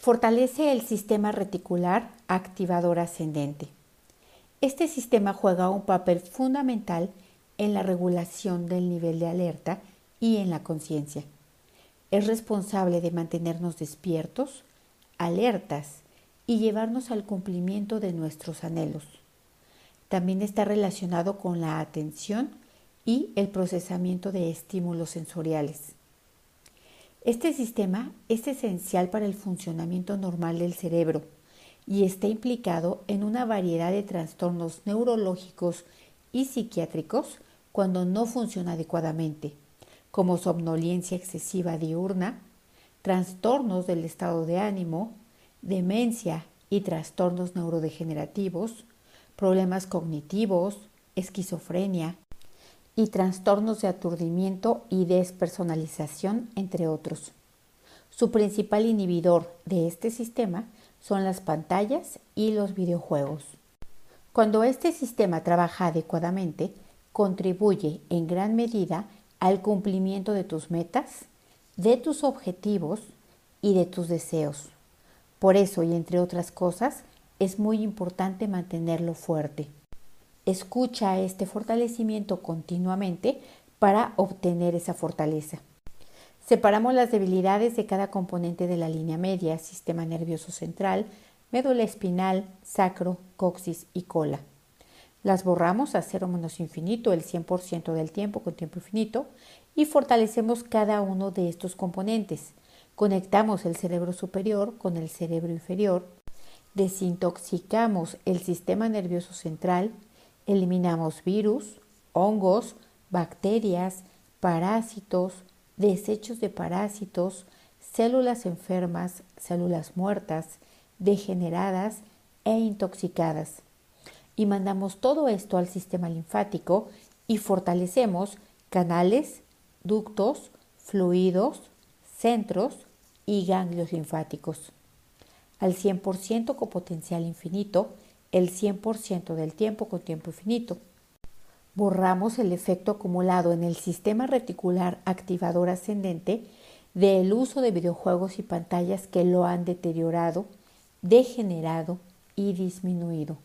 Fortalece el sistema reticular activador ascendente. Este sistema juega un papel fundamental en la regulación del nivel de alerta y en la conciencia. Es responsable de mantenernos despiertos, alertas y llevarnos al cumplimiento de nuestros anhelos. También está relacionado con la atención y el procesamiento de estímulos sensoriales. Este sistema es esencial para el funcionamiento normal del cerebro y está implicado en una variedad de trastornos neurológicos y psiquiátricos cuando no funciona adecuadamente, como somnolencia excesiva diurna, trastornos del estado de ánimo, demencia y trastornos neurodegenerativos, problemas cognitivos, esquizofrenia y trastornos de aturdimiento y despersonalización, entre otros. Su principal inhibidor de este sistema son las pantallas y los videojuegos. Cuando este sistema trabaja adecuadamente, contribuye en gran medida al cumplimiento de tus metas, de tus objetivos y de tus deseos. Por eso, y entre otras cosas, es muy importante mantenerlo fuerte. Escucha este fortalecimiento continuamente para obtener esa fortaleza. Separamos las debilidades de cada componente de la línea media, sistema nervioso central, médula espinal, sacro, coxis y cola. Las borramos a cero menos infinito el 100% del tiempo con tiempo infinito y fortalecemos cada uno de estos componentes. Conectamos el cerebro superior con el cerebro inferior, desintoxicamos el sistema nervioso central, eliminamos virus, hongos, bacterias, parásitos, desechos de parásitos, células enfermas, células muertas, degeneradas e intoxicadas. Y mandamos todo esto al sistema linfático y fortalecemos canales, ductos, fluidos, centros y ganglios linfáticos. Al 100% con potencial infinito, el 100% del tiempo con tiempo infinito borramos el efecto acumulado en el sistema reticular activador ascendente del uso de videojuegos y pantallas que lo han deteriorado, degenerado y disminuido.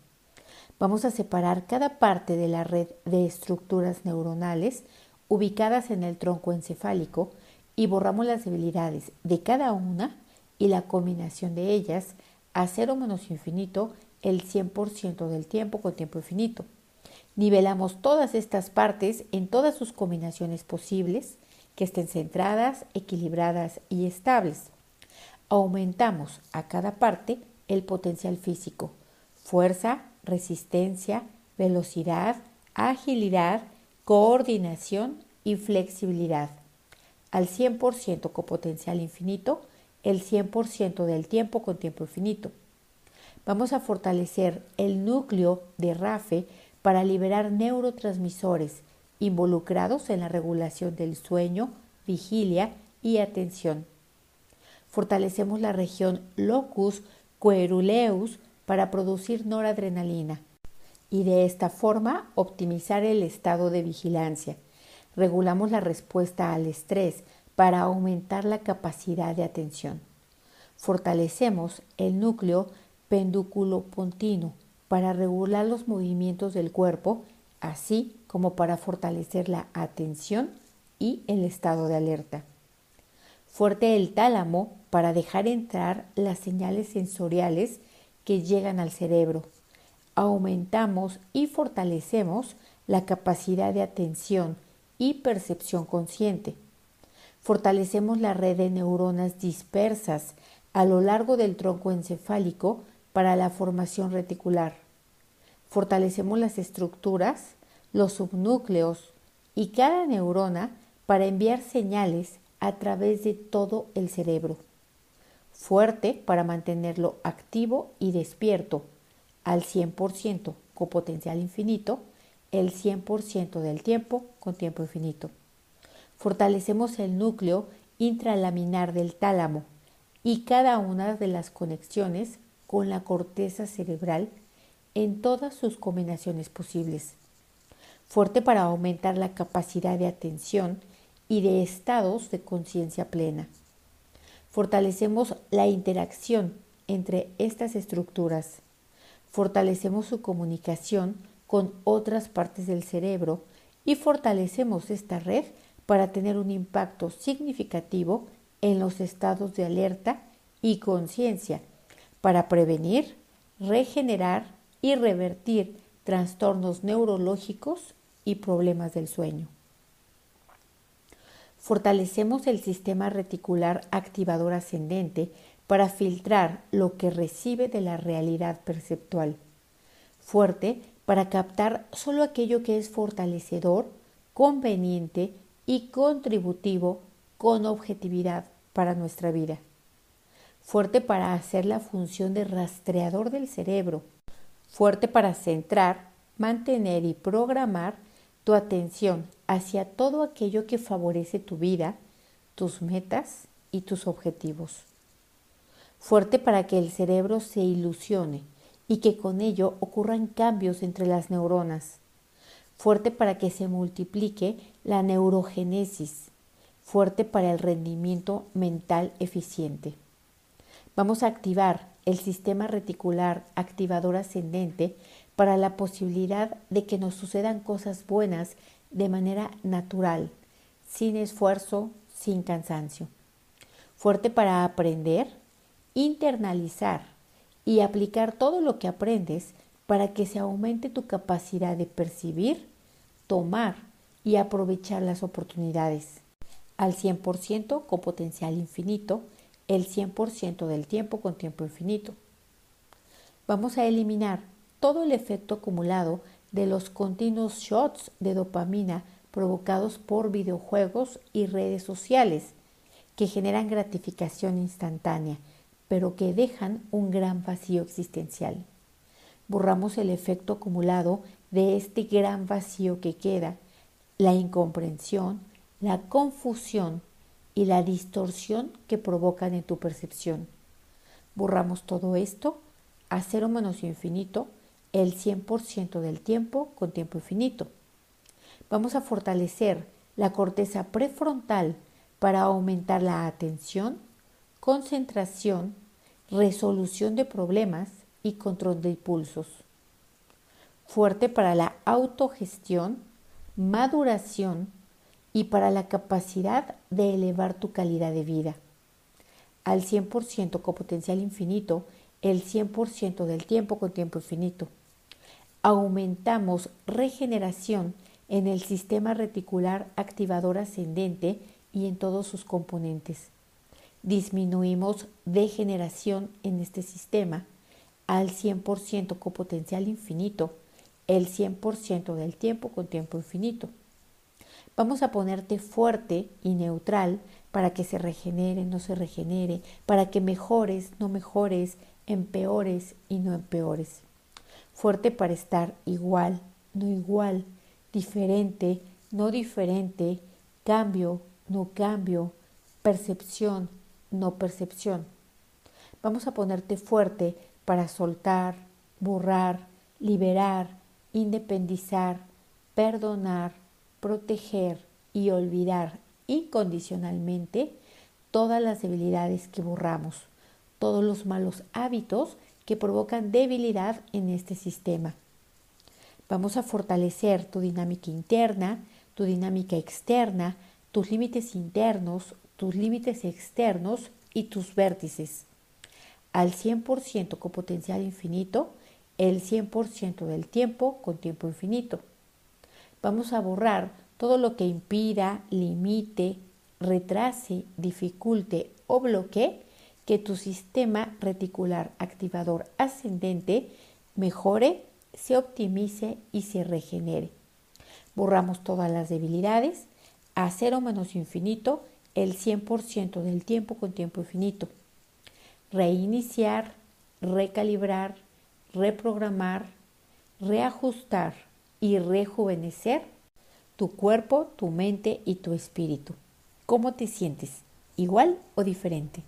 Vamos a separar cada parte de la red de estructuras neuronales ubicadas en el tronco encefálico y borramos las debilidades de cada una y la combinación de ellas a cero menos infinito el 100% del tiempo con tiempo infinito. Nivelamos todas estas partes en todas sus combinaciones posibles, que estén centradas, equilibradas y estables. Aumentamos a cada parte el potencial físico, fuerza, resistencia, velocidad, agilidad, coordinación y flexibilidad. Al 100% con potencial infinito, el 100% del tiempo con tiempo infinito. Vamos a fortalecer el núcleo de RAFE para liberar neurotransmisores involucrados en la regulación del sueño, vigilia y atención. Fortalecemos la región locus coeruleus para producir noradrenalina y de esta forma optimizar el estado de vigilancia. Regulamos la respuesta al estrés para aumentar la capacidad de atención. Fortalecemos el núcleo pendúculo pontino para regular los movimientos del cuerpo, así como para fortalecer la atención y el estado de alerta. Fuerte el tálamo para dejar entrar las señales sensoriales que llegan al cerebro. Aumentamos y fortalecemos la capacidad de atención y percepción consciente. Fortalecemos la red de neuronas dispersas a lo largo del tronco encefálico para la formación reticular. Fortalecemos las estructuras, los subnúcleos y cada neurona para enviar señales a través de todo el cerebro. Fuerte para mantenerlo activo y despierto al 100% con potencial infinito, el 100% del tiempo con tiempo infinito. Fortalecemos el núcleo intralaminar del tálamo y cada una de las conexiones con la corteza cerebral en todas sus combinaciones posibles. Fuerte para aumentar la capacidad de atención y de estados de conciencia plena. Fortalecemos la interacción entre estas estructuras. Fortalecemos su comunicación con otras partes del cerebro y fortalecemos esta red para tener un impacto significativo en los estados de alerta y conciencia, para prevenir, regenerar y revertir trastornos neurológicos y problemas del sueño. Fortalecemos el sistema reticular activador ascendente para filtrar lo que recibe de la realidad perceptual. Fuerte para captar solo aquello que es fortalecedor, conveniente y contributivo con objetividad para nuestra vida. Fuerte para hacer la función de rastreador del cerebro. Fuerte para centrar, mantener y programar tu atención hacia todo aquello que favorece tu vida, tus metas y tus objetivos. Fuerte para que el cerebro se ilusione y que con ello ocurran cambios entre las neuronas. Fuerte para que se multiplique la neurogénesis. Fuerte para el rendimiento mental eficiente. Vamos a activar el sistema reticular activador ascendente para la posibilidad de que nos sucedan cosas buenas de manera natural, sin esfuerzo, sin cansancio. Fuerte para aprender, internalizar y aplicar todo lo que aprendes para que se aumente tu capacidad de percibir, tomar y aprovechar las oportunidades al 100% con potencial infinito, el 100% del tiempo con tiempo infinito. Vamos a eliminar todo el efecto acumulado de los continuos shots de dopamina provocados por videojuegos y redes sociales que generan gratificación instantánea pero que dejan un gran vacío existencial. Borramos el efecto acumulado de este gran vacío que queda, la incomprensión, la confusión y la distorsión que provocan en tu percepción. Borramos todo esto a cero menos infinito el 100% del tiempo con tiempo infinito. Vamos a fortalecer la corteza prefrontal para aumentar la atención, concentración, resolución de problemas y control de impulsos. Fuerte para la autogestión, maduración y para la capacidad de elevar tu calidad de vida. Al 100% con potencial infinito, el 100% del tiempo con tiempo infinito. Aumentamos regeneración en el sistema reticular activador ascendente y en todos sus componentes disminuimos degeneración en este sistema al 100% con potencial infinito, el 100% del tiempo con tiempo infinito. Vamos a ponerte fuerte y neutral para que se regenere, no se regenere, para que mejores, no mejores, empeores y no empeores. Fuerte para estar igual, no igual, diferente, no diferente, cambio, no cambio, percepción, no percepción. Vamos a ponerte fuerte para soltar, borrar, liberar, independizar, perdonar, proteger y olvidar incondicionalmente todas las debilidades que borramos, todos los malos hábitos que provocan debilidad en este sistema. Vamos a fortalecer tu dinámica interna, tu dinámica externa, tus límites internos, tus límites externos y tus vértices. Al 100% con potencial infinito, el 100% del tiempo con tiempo infinito. Vamos a borrar todo lo que impida, limite, retrase, dificulte o bloquee que tu sistema reticular activador ascendente mejore, se optimice y se regenere. Borramos todas las debilidades a cero menos infinito el 100% del tiempo con tiempo infinito. Reiniciar, recalibrar, reprogramar, reajustar y rejuvenecer tu cuerpo, tu mente y tu espíritu. ¿Cómo te sientes? ¿Igual o diferente?